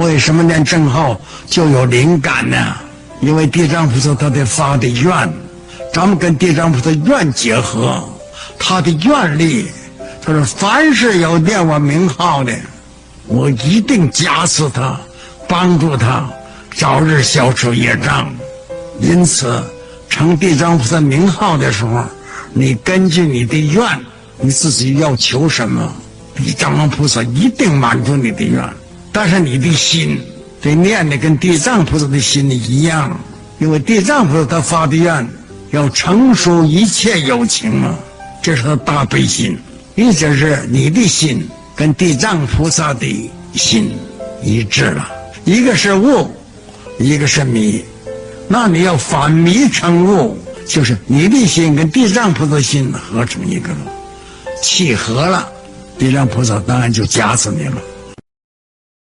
为什么念正号就有灵感呢？因为地藏菩萨他得发的愿，咱们跟地藏菩萨愿结合，他的愿力，他说凡是有念我名号的，我一定加持他，帮助他早日消除业障。因此，称地藏菩萨名号的时候，你根据你的愿，你自己要求什么，地藏王菩萨一定满足你的愿。但是你的心得念的跟地藏菩萨的心一样，因为地藏菩萨他发的愿要成熟一切有情嘛，这是他大悲心。意思是你的心跟地藏菩萨的心一致了，一个是悟，一个是迷，那你要反迷成悟，就是你的心跟地藏菩萨心合成一个了，契合了，地藏菩萨当然就加持你了。